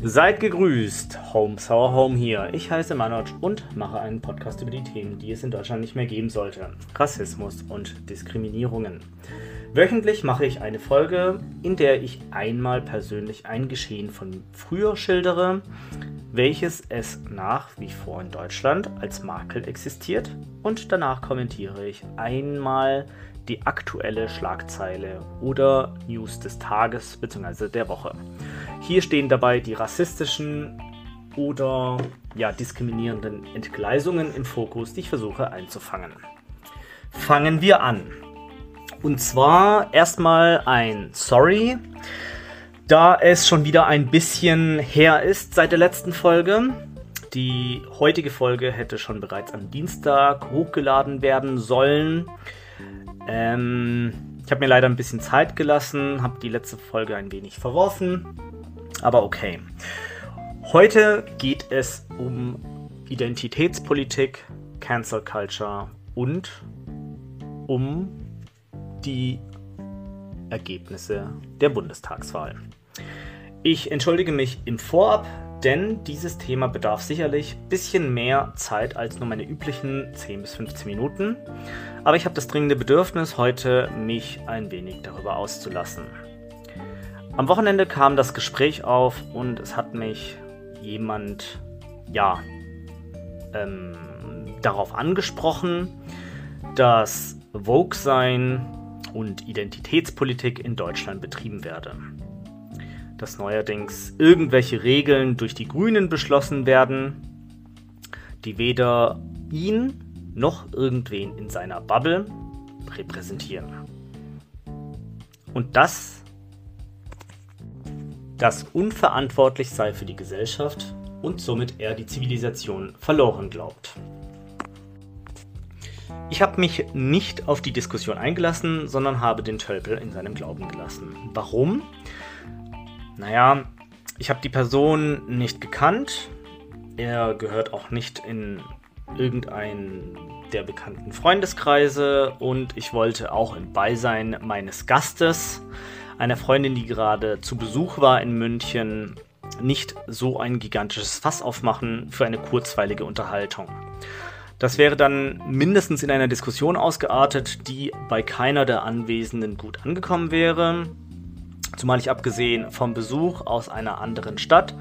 Seid gegrüßt, Home Sour Home hier. Ich heiße Manoj und mache einen Podcast über die Themen, die es in Deutschland nicht mehr geben sollte. Rassismus und Diskriminierungen. Wöchentlich mache ich eine Folge, in der ich einmal persönlich ein Geschehen von früher schildere, welches es nach wie vor in Deutschland als Makel existiert und danach kommentiere ich einmal die aktuelle Schlagzeile oder News des Tages bzw. der Woche. Hier stehen dabei die rassistischen oder ja, diskriminierenden Entgleisungen im Fokus, die ich versuche einzufangen. Fangen wir an. Und zwar erstmal ein Sorry, da es schon wieder ein bisschen her ist seit der letzten Folge. Die heutige Folge hätte schon bereits am Dienstag hochgeladen werden sollen. Ähm, ich habe mir leider ein bisschen Zeit gelassen, habe die letzte Folge ein wenig verworfen, aber okay. Heute geht es um Identitätspolitik, Cancel Culture und um die Ergebnisse der Bundestagswahl. Ich entschuldige mich im Vorab, denn dieses Thema bedarf sicherlich ein bisschen mehr Zeit als nur meine üblichen 10 bis 15 Minuten. Aber ich habe das dringende Bedürfnis, heute mich ein wenig darüber auszulassen. Am Wochenende kam das Gespräch auf und es hat mich jemand, ja, ähm, darauf angesprochen, dass Vogue-Sein und Identitätspolitik in Deutschland betrieben werde dass neuerdings irgendwelche Regeln durch die Grünen beschlossen werden, die weder ihn noch irgendwen in seiner Bubble repräsentieren. Und das, das unverantwortlich sei für die Gesellschaft und somit er die Zivilisation verloren glaubt. Ich habe mich nicht auf die Diskussion eingelassen, sondern habe den Tölpel in seinem Glauben gelassen. Warum? Naja, ich habe die Person nicht gekannt. Er gehört auch nicht in irgendeinen der bekannten Freundeskreise und ich wollte auch im Beisein meines Gastes, einer Freundin, die gerade zu Besuch war in München, nicht so ein gigantisches Fass aufmachen für eine kurzweilige Unterhaltung. Das wäre dann mindestens in einer Diskussion ausgeartet, die bei keiner der Anwesenden gut angekommen wäre. Zumal ich abgesehen vom Besuch aus einer anderen Stadt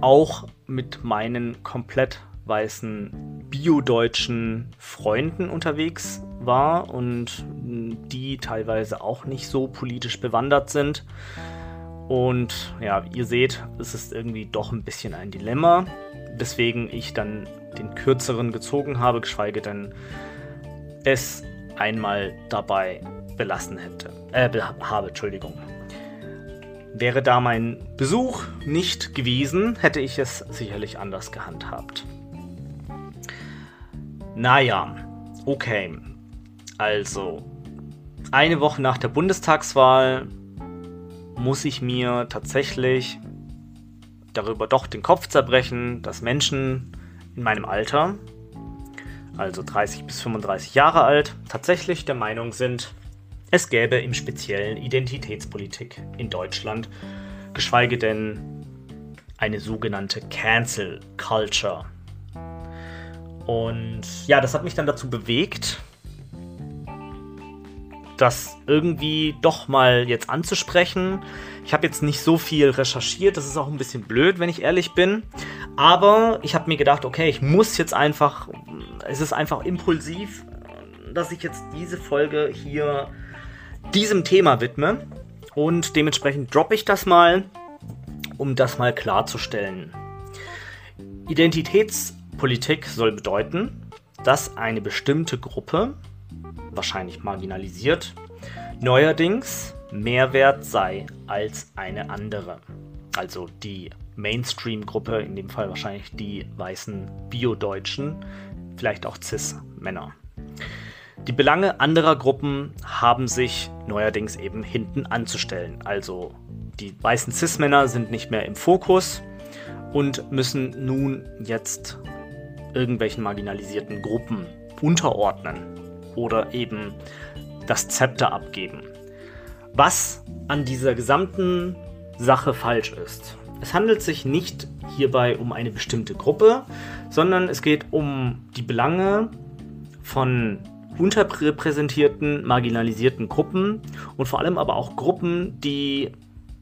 auch mit meinen komplett weißen biodeutschen Freunden unterwegs war und die teilweise auch nicht so politisch bewandert sind. Und ja, ihr seht, es ist irgendwie doch ein bisschen ein Dilemma, weswegen ich dann den kürzeren gezogen habe, geschweige denn es einmal dabei belassen hätte. Äh, habe, Entschuldigung. Wäre da mein Besuch nicht gewesen, hätte ich es sicherlich anders gehandhabt. Naja, okay. Also, eine Woche nach der Bundestagswahl muss ich mir tatsächlich darüber doch den Kopf zerbrechen, dass Menschen in meinem Alter, also 30 bis 35 Jahre alt, tatsächlich der Meinung sind, es gäbe im Speziellen Identitätspolitik in Deutschland, geschweige denn eine sogenannte Cancel Culture. Und ja, das hat mich dann dazu bewegt, das irgendwie doch mal jetzt anzusprechen. Ich habe jetzt nicht so viel recherchiert, das ist auch ein bisschen blöd, wenn ich ehrlich bin. Aber ich habe mir gedacht, okay, ich muss jetzt einfach, es ist einfach impulsiv, dass ich jetzt diese Folge hier diesem Thema widme. Und dementsprechend droppe ich das mal, um das mal klarzustellen. Identitätspolitik soll bedeuten, dass eine bestimmte Gruppe, wahrscheinlich marginalisiert, neuerdings mehr wert sei als eine andere. Also die Mainstream-Gruppe, in dem Fall wahrscheinlich die weißen Bio-Deutschen, vielleicht auch Cis-Männer. Die Belange anderer Gruppen haben sich neuerdings eben hinten anzustellen. Also die weißen Cis-Männer sind nicht mehr im Fokus und müssen nun jetzt irgendwelchen marginalisierten Gruppen unterordnen oder eben das Zepter abgeben. Was an dieser gesamten Sache falsch ist es handelt sich nicht hierbei um eine bestimmte Gruppe, sondern es geht um die Belange von unterrepräsentierten, marginalisierten Gruppen und vor allem aber auch Gruppen, die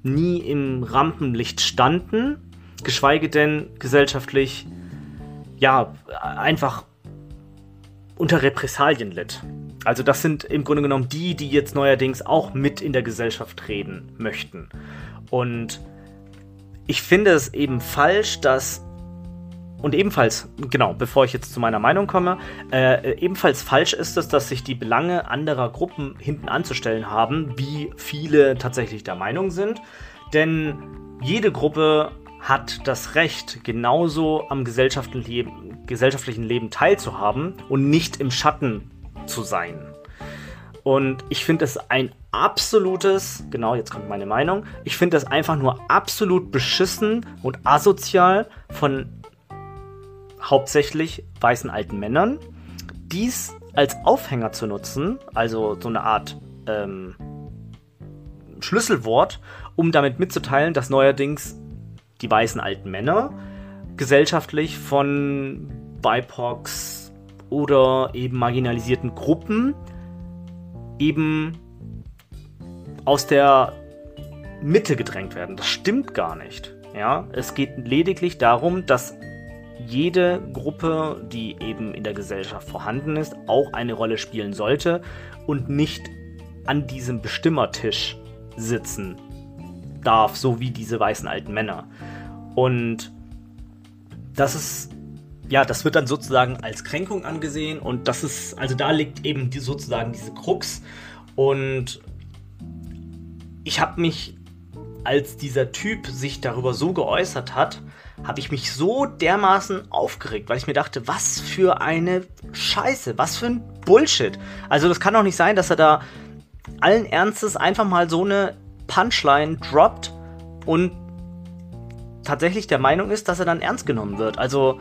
nie im Rampenlicht standen, geschweige denn gesellschaftlich ja einfach unter Repressalien litt. Also das sind im Grunde genommen die, die jetzt neuerdings auch mit in der Gesellschaft reden möchten. Und ich finde es eben falsch, dass und ebenfalls, genau, bevor ich jetzt zu meiner Meinung komme, äh, ebenfalls falsch ist es, dass sich die Belange anderer Gruppen hinten anzustellen haben, wie viele tatsächlich der Meinung sind. Denn jede Gruppe hat das Recht, genauso am gesellschaftlichen Leben, teilzuhaben und nicht im Schatten zu sein. Und ich finde es ein absolutes, genau, jetzt kommt meine Meinung, ich finde es einfach nur absolut beschissen und asozial von hauptsächlich weißen alten Männern, dies als Aufhänger zu nutzen, also so eine Art ähm, Schlüsselwort, um damit mitzuteilen, dass neuerdings die weißen alten Männer gesellschaftlich von BIPOCs oder eben marginalisierten Gruppen eben aus der Mitte gedrängt werden. Das stimmt gar nicht. Ja, es geht lediglich darum, dass jede Gruppe, die eben in der Gesellschaft vorhanden ist, auch eine Rolle spielen sollte und nicht an diesem Bestimmertisch sitzen darf, so wie diese weißen alten Männer. Und das ist, ja, das wird dann sozusagen als Kränkung angesehen und das ist, also da liegt eben die, sozusagen diese Krux. Und ich habe mich, als dieser Typ sich darüber so geäußert hat, habe ich mich so dermaßen aufgeregt, weil ich mir dachte, was für eine Scheiße, was für ein Bullshit. Also das kann doch nicht sein, dass er da allen Ernstes einfach mal so eine Punchline droppt und tatsächlich der Meinung ist, dass er dann ernst genommen wird. Also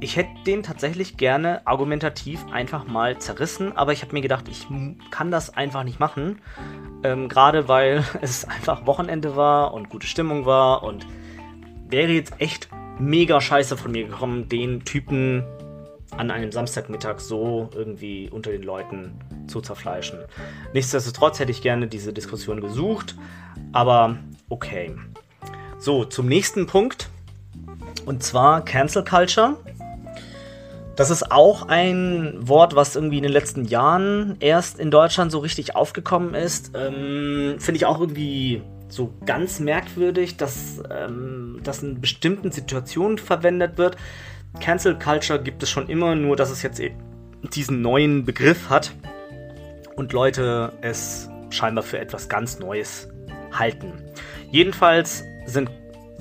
ich hätte den tatsächlich gerne argumentativ einfach mal zerrissen, aber ich habe mir gedacht, ich kann das einfach nicht machen. Ähm, Gerade weil es einfach Wochenende war und gute Stimmung war und wäre jetzt echt mega scheiße von mir gekommen, den Typen an einem Samstagmittag so irgendwie unter den Leuten zu zerfleischen. Nichtsdestotrotz hätte ich gerne diese Diskussion gesucht, aber okay. So, zum nächsten Punkt. Und zwar Cancel Culture. Das ist auch ein Wort, was irgendwie in den letzten Jahren erst in Deutschland so richtig aufgekommen ist. Ähm, Finde ich auch irgendwie so ganz merkwürdig, dass ähm, das in bestimmten Situationen verwendet wird. Cancel Culture gibt es schon immer, nur dass es jetzt eben diesen neuen Begriff hat und Leute es scheinbar für etwas ganz Neues halten. Jedenfalls sind,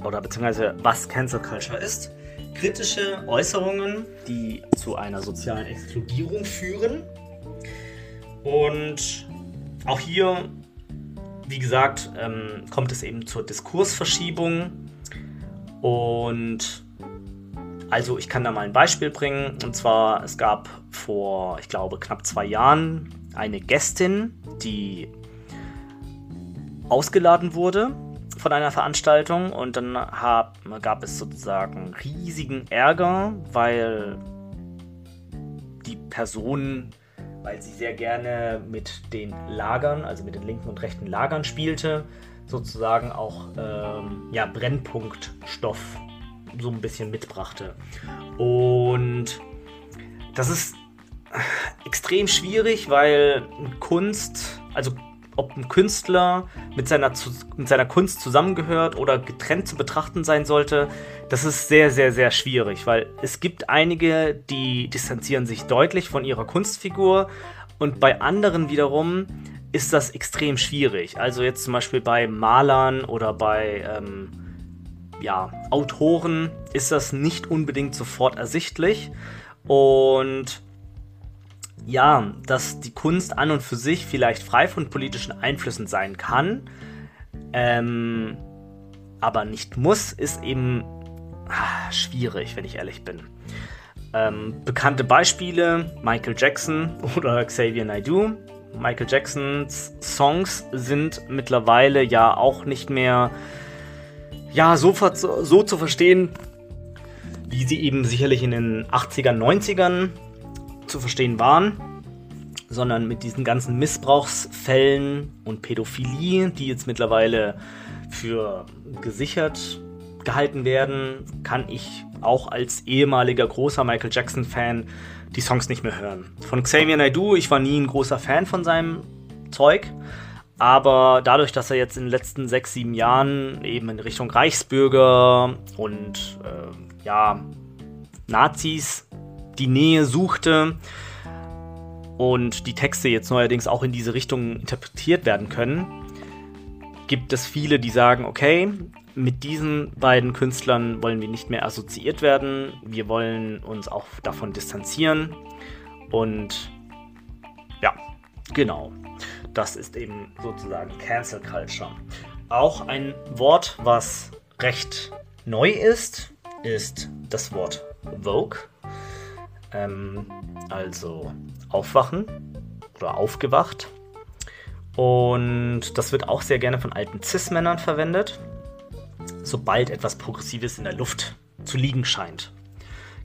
oder beziehungsweise was Cancel Culture ist, kritische Äußerungen, die zu einer sozialen Exkludierung führen. Und auch hier wie gesagt, ähm, kommt es eben zur Diskursverschiebung. Und also ich kann da mal ein Beispiel bringen. Und zwar, es gab vor, ich glaube, knapp zwei Jahren eine Gästin, die ausgeladen wurde von einer Veranstaltung und dann hab, gab es sozusagen riesigen Ärger, weil die Person weil sie sehr gerne mit den Lagern, also mit den linken und rechten Lagern spielte, sozusagen auch ähm, ja, Brennpunktstoff so ein bisschen mitbrachte. Und das ist extrem schwierig, weil Kunst, also ob ein Künstler mit seiner, mit seiner Kunst zusammengehört oder getrennt zu betrachten sein sollte, das ist sehr, sehr, sehr schwierig, weil es gibt einige, die distanzieren sich deutlich von ihrer Kunstfigur und bei anderen wiederum ist das extrem schwierig. Also jetzt zum Beispiel bei Malern oder bei ähm, ja, Autoren ist das nicht unbedingt sofort ersichtlich und ja, dass die Kunst an und für sich vielleicht frei von politischen Einflüssen sein kann, ähm, aber nicht muss, ist eben ah, schwierig, wenn ich ehrlich bin. Ähm, bekannte Beispiele: Michael Jackson oder Xavier Naidoo. Michael Jacksons Songs sind mittlerweile ja auch nicht mehr ja, so, so zu verstehen, wie sie eben sicherlich in den 80ern, 90ern zu verstehen waren, sondern mit diesen ganzen Missbrauchsfällen und Pädophilie, die jetzt mittlerweile für gesichert gehalten werden, kann ich auch als ehemaliger großer Michael Jackson-Fan die Songs nicht mehr hören. Von Xavier Naidoo, ich war nie ein großer Fan von seinem Zeug, aber dadurch, dass er jetzt in den letzten sechs, sieben Jahren eben in Richtung Reichsbürger und äh, ja, Nazis die Nähe suchte und die Texte jetzt neuerdings auch in diese Richtung interpretiert werden können, gibt es viele, die sagen, okay, mit diesen beiden Künstlern wollen wir nicht mehr assoziiert werden. Wir wollen uns auch davon distanzieren. Und ja, genau. Das ist eben sozusagen Cancel Culture. Auch ein Wort, was recht neu ist, ist das Wort Vogue. Ähm, also aufwachen oder aufgewacht. Und das wird auch sehr gerne von alten Cis-Männern verwendet sobald etwas Progressives in der Luft zu liegen scheint.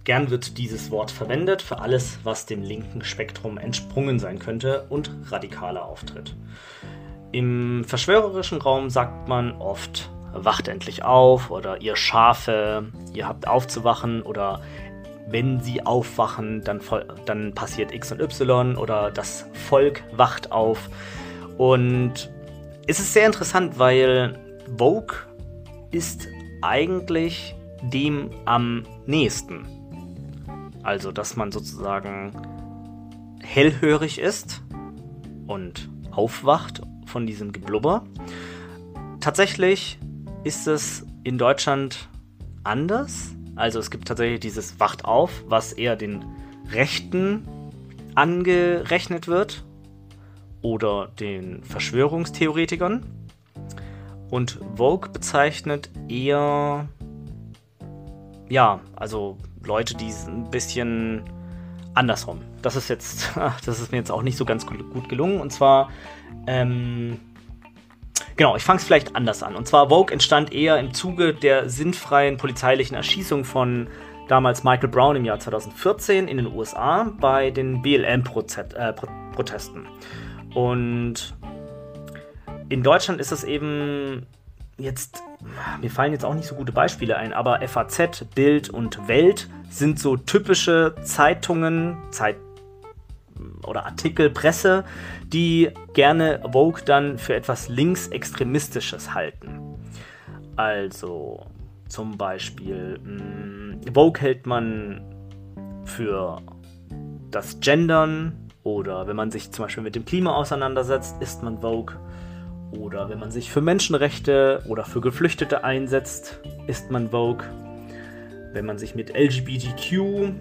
Gern wird dieses Wort verwendet für alles, was dem linken Spektrum entsprungen sein könnte und radikaler auftritt. Im verschwörerischen Raum sagt man oft, wacht endlich auf oder ihr Schafe, ihr habt aufzuwachen oder wenn sie aufwachen, dann, dann passiert X und Y oder das Volk wacht auf. Und es ist sehr interessant, weil Vogue ist eigentlich dem am nächsten. Also, dass man sozusagen hellhörig ist und aufwacht von diesem Geblubber. Tatsächlich ist es in Deutschland anders. Also es gibt tatsächlich dieses Wacht auf, was eher den Rechten angerechnet wird oder den Verschwörungstheoretikern. Und Vogue bezeichnet eher, ja, also Leute, die ein bisschen andersrum. Das ist jetzt, das ist mir jetzt auch nicht so ganz gut gelungen. Und zwar, ähm, genau, ich fange es vielleicht anders an. Und zwar Vogue entstand eher im Zuge der sinnfreien polizeilichen Erschießung von damals Michael Brown im Jahr 2014 in den USA bei den BLM-Protesten. Äh, Und in Deutschland ist es eben jetzt, mir fallen jetzt auch nicht so gute Beispiele ein, aber FAZ, Bild und Welt sind so typische Zeitungen, Zeit oder Artikel, Presse, die gerne Vogue dann für etwas linksextremistisches halten. Also zum Beispiel mh, Vogue hält man für das Gendern oder wenn man sich zum Beispiel mit dem Klima auseinandersetzt, ist man Vogue. Oder wenn man sich für Menschenrechte oder für Geflüchtete einsetzt, ist man Vogue. Wenn man sich mit LGBTQ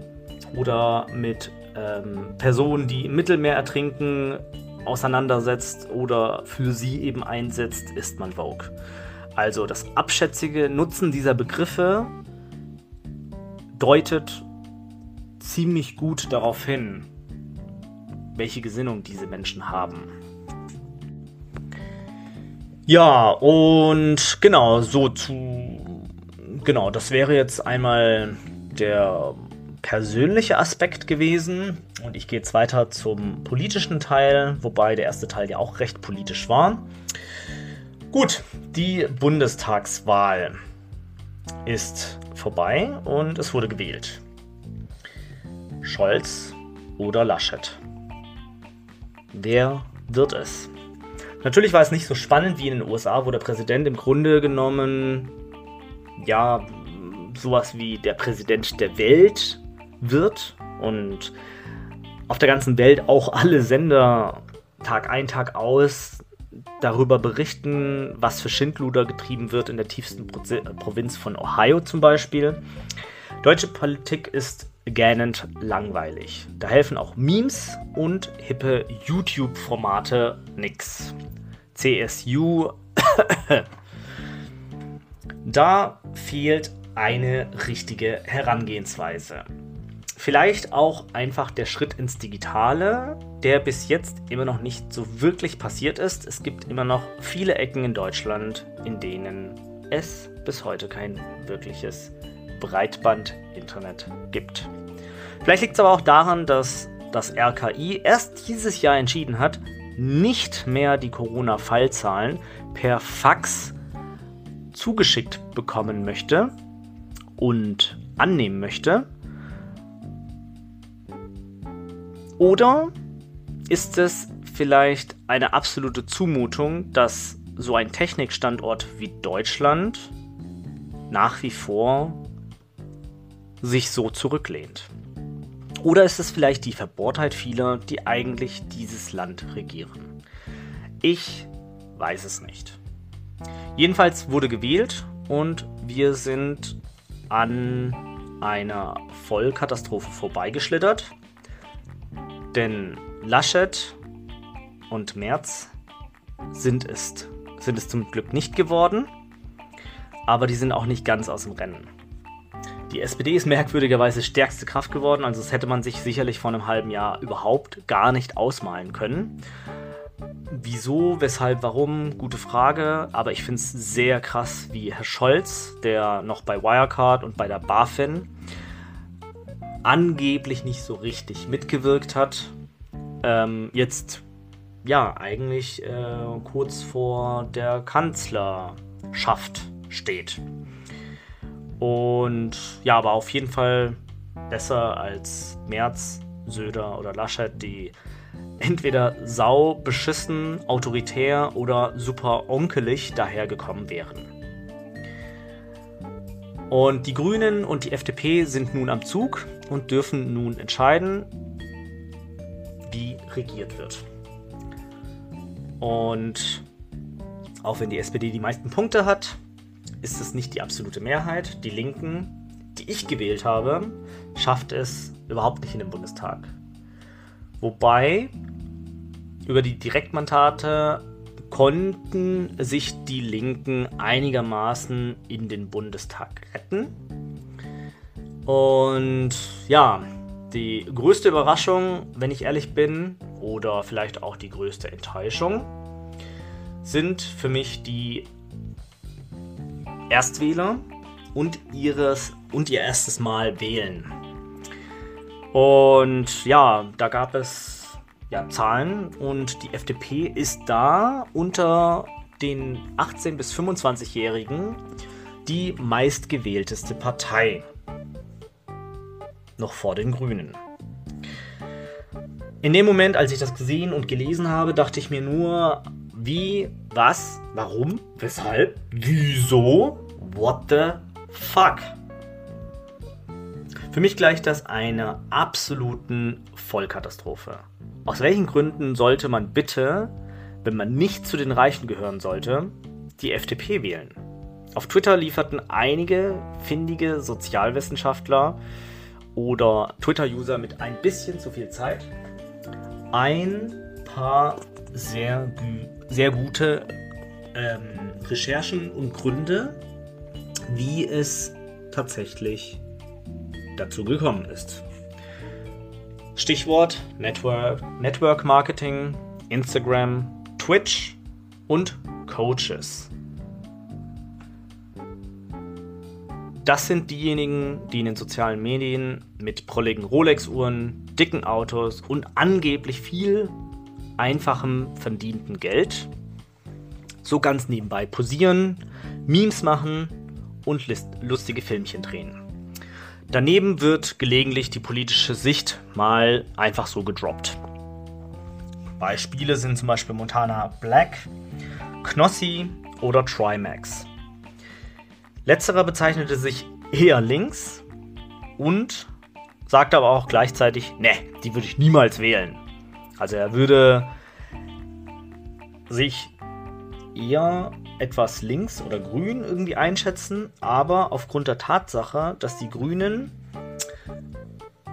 oder mit ähm, Personen, die im Mittelmeer ertrinken, auseinandersetzt oder für sie eben einsetzt, ist man Vogue. Also das abschätzige Nutzen dieser Begriffe deutet ziemlich gut darauf hin, welche Gesinnung diese Menschen haben. Ja, und genau, so zu. Genau, das wäre jetzt einmal der persönliche Aspekt gewesen. Und ich gehe jetzt weiter zum politischen Teil, wobei der erste Teil ja auch recht politisch war. Gut, die Bundestagswahl ist vorbei und es wurde gewählt. Scholz oder Laschet? Wer wird es? Natürlich war es nicht so spannend wie in den USA, wo der Präsident im Grunde genommen ja sowas wie der Präsident der Welt wird und auf der ganzen Welt auch alle Sender Tag ein, Tag aus darüber berichten, was für Schindluder getrieben wird in der tiefsten Provinz von Ohio zum Beispiel. Deutsche Politik ist gähnend langweilig. Da helfen auch Memes und hippe YouTube-Formate nix. CSU. da fehlt eine richtige Herangehensweise. Vielleicht auch einfach der Schritt ins Digitale, der bis jetzt immer noch nicht so wirklich passiert ist. Es gibt immer noch viele Ecken in Deutschland, in denen es bis heute kein wirkliches Breitband-Internet gibt. Vielleicht liegt es aber auch daran, dass das RKI erst dieses Jahr entschieden hat, nicht mehr die Corona-Fallzahlen per Fax zugeschickt bekommen möchte und annehmen möchte. Oder ist es vielleicht eine absolute Zumutung, dass so ein Technikstandort wie Deutschland nach wie vor sich so zurücklehnt? Oder ist es vielleicht die Verbohrtheit vieler, die eigentlich dieses Land regieren? Ich weiß es nicht. Jedenfalls wurde gewählt und wir sind an einer Vollkatastrophe vorbeigeschlittert. Denn Laschet und Merz sind es, sind es zum Glück nicht geworden, aber die sind auch nicht ganz aus dem Rennen. Die SPD ist merkwürdigerweise stärkste Kraft geworden, also das hätte man sich sicherlich vor einem halben Jahr überhaupt gar nicht ausmalen können. Wieso, weshalb, warum? Gute Frage. Aber ich finde es sehr krass, wie Herr Scholz, der noch bei Wirecard und bei der BaFin angeblich nicht so richtig mitgewirkt hat, ähm, jetzt ja eigentlich äh, kurz vor der Kanzlerschaft steht. Und ja, aber auf jeden Fall besser als Merz, Söder oder Laschet, die entweder sau beschissen, autoritär oder super onkelig dahergekommen wären. Und die Grünen und die FDP sind nun am Zug und dürfen nun entscheiden, wie regiert wird. Und auch wenn die SPD die meisten Punkte hat, ist es nicht die absolute Mehrheit. Die Linken, die ich gewählt habe, schafft es überhaupt nicht in den Bundestag. Wobei über die Direktmandate konnten sich die Linken einigermaßen in den Bundestag retten. Und ja, die größte Überraschung, wenn ich ehrlich bin, oder vielleicht auch die größte Enttäuschung, sind für mich die Erstwähler und, ihres, und ihr erstes Mal wählen. Und ja, da gab es ja, Zahlen und die FDP ist da unter den 18- bis 25-Jährigen die meistgewählteste Partei. Noch vor den Grünen. In dem Moment, als ich das gesehen und gelesen habe, dachte ich mir nur, wie, was, warum, weshalb, wieso, what the fuck. Für mich gleicht das einer absoluten Vollkatastrophe. Aus welchen Gründen sollte man bitte, wenn man nicht zu den Reichen gehören sollte, die FDP wählen? Auf Twitter lieferten einige findige Sozialwissenschaftler oder Twitter-User mit ein bisschen zu viel Zeit ein paar sehr, sehr gute ähm, Recherchen und Gründe, wie es tatsächlich dazu gekommen ist. Stichwort Network, Network Marketing, Instagram, Twitch und Coaches. Das sind diejenigen, die in den sozialen Medien mit prolligen Rolex-Uhren, dicken Autos und angeblich viel einfachem verdienten Geld so ganz nebenbei posieren, Memes machen und lustige Filmchen drehen. Daneben wird gelegentlich die politische Sicht mal einfach so gedroppt. Beispiele sind zum Beispiel Montana Black, Knossi oder Trimax. Letzterer bezeichnete sich eher links und sagte aber auch gleichzeitig, ne, die würde ich niemals wählen. Also er würde sich eher etwas links oder grün irgendwie einschätzen, aber aufgrund der Tatsache, dass die Grünen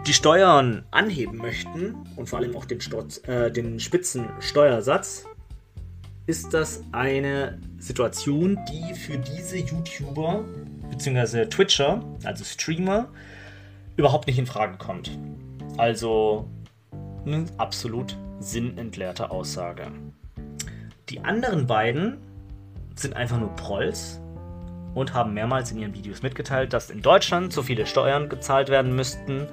die Steuern anheben möchten und vor allem auch den, Sturz, äh, den Spitzensteuersatz, ist das eine Situation, die für diese YouTuber bzw. Twitcher, also Streamer, überhaupt nicht in Frage kommt. Also eine absolut sinnentleerte Aussage. Die anderen beiden sind einfach nur Prolls und haben mehrmals in ihren Videos mitgeteilt, dass in Deutschland so viele Steuern gezahlt werden müssten,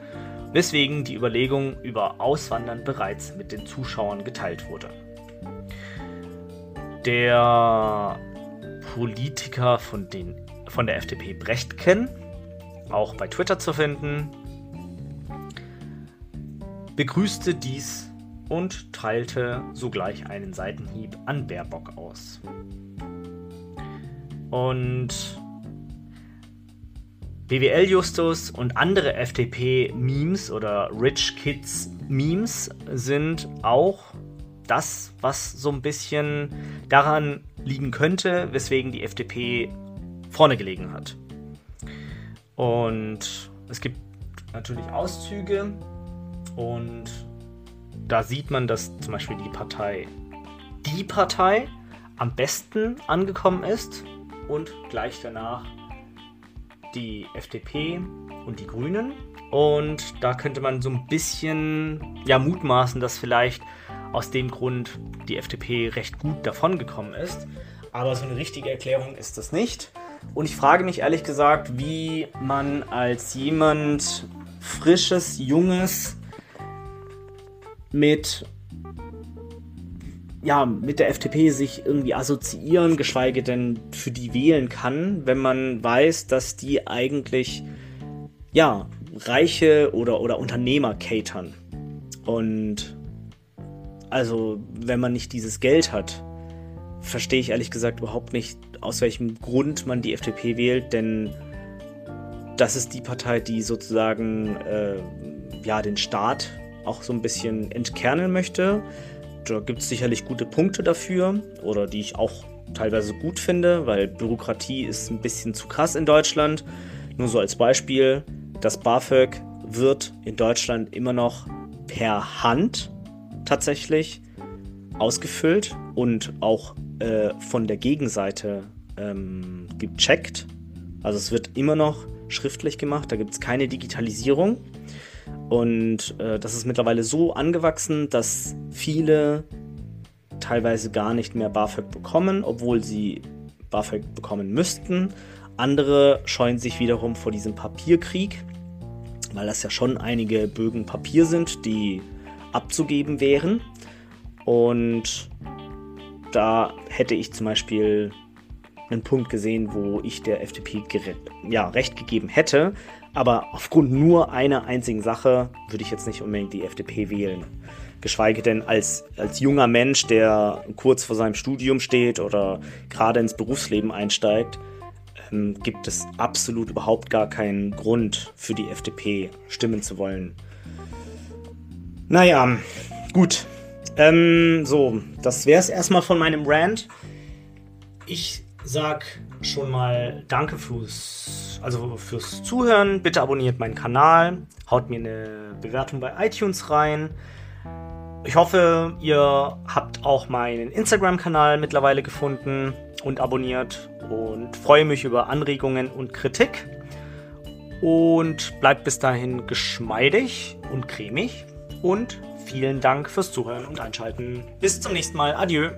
weswegen die Überlegung über Auswandern bereits mit den Zuschauern geteilt wurde. Der Politiker von, den, von der FDP Brechtken, auch bei Twitter zu finden, begrüßte dies und teilte sogleich einen Seitenhieb an Baerbock aus. Und BWL-Justus und andere FDP-Memes oder Rich Kids-Memes sind auch das, was so ein bisschen daran liegen könnte, weswegen die FDP vorne gelegen hat. Und es gibt natürlich Auszüge und da sieht man, dass zum Beispiel die Partei die Partei am besten angekommen ist und gleich danach die FDP und die Grünen. Und da könnte man so ein bisschen ja, mutmaßen, dass vielleicht aus dem Grund die FDP recht gut davongekommen ist. Aber so eine richtige Erklärung ist das nicht. Und ich frage mich ehrlich gesagt, wie man als jemand frisches, junges mit ja, mit der FDP sich irgendwie assoziieren, geschweige denn für die wählen kann, wenn man weiß, dass die eigentlich ja, Reiche oder, oder Unternehmer catern. Und also, wenn man nicht dieses Geld hat, verstehe ich ehrlich gesagt überhaupt nicht, aus welchem Grund man die FDP wählt, denn das ist die Partei, die sozusagen äh, ja, den Staat auch so ein bisschen entkernen möchte da gibt es sicherlich gute Punkte dafür oder die ich auch teilweise gut finde, weil Bürokratie ist ein bisschen zu krass in Deutschland. Nur so als Beispiel, das BAföG wird in Deutschland immer noch per Hand tatsächlich ausgefüllt und auch äh, von der Gegenseite ähm, gecheckt. Also es wird immer noch schriftlich gemacht, da gibt es keine Digitalisierung. Und äh, das ist mittlerweile so angewachsen, dass viele teilweise gar nicht mehr BAföG bekommen, obwohl sie BAföG bekommen müssten. Andere scheuen sich wiederum vor diesem Papierkrieg, weil das ja schon einige Bögen Papier sind, die abzugeben wären. Und da hätte ich zum Beispiel einen Punkt gesehen, wo ich der FDP ja, recht gegeben hätte, aber aufgrund nur einer einzigen Sache würde ich jetzt nicht unbedingt die FDP wählen. Geschweige denn als, als junger Mensch, der kurz vor seinem Studium steht oder gerade ins Berufsleben einsteigt, ähm, gibt es absolut überhaupt gar keinen Grund für die FDP stimmen zu wollen. Naja, gut. Ähm, so, das wäre es erstmal von meinem Rant. Ich sag schon mal Danke fürs, also fürs Zuhören. Bitte abonniert meinen Kanal, haut mir eine Bewertung bei iTunes rein. Ich hoffe, ihr habt auch meinen Instagram-Kanal mittlerweile gefunden und abonniert und freue mich über Anregungen und Kritik. Und bleibt bis dahin geschmeidig und cremig und vielen Dank fürs Zuhören und Einschalten. Bis zum nächsten Mal. Adieu.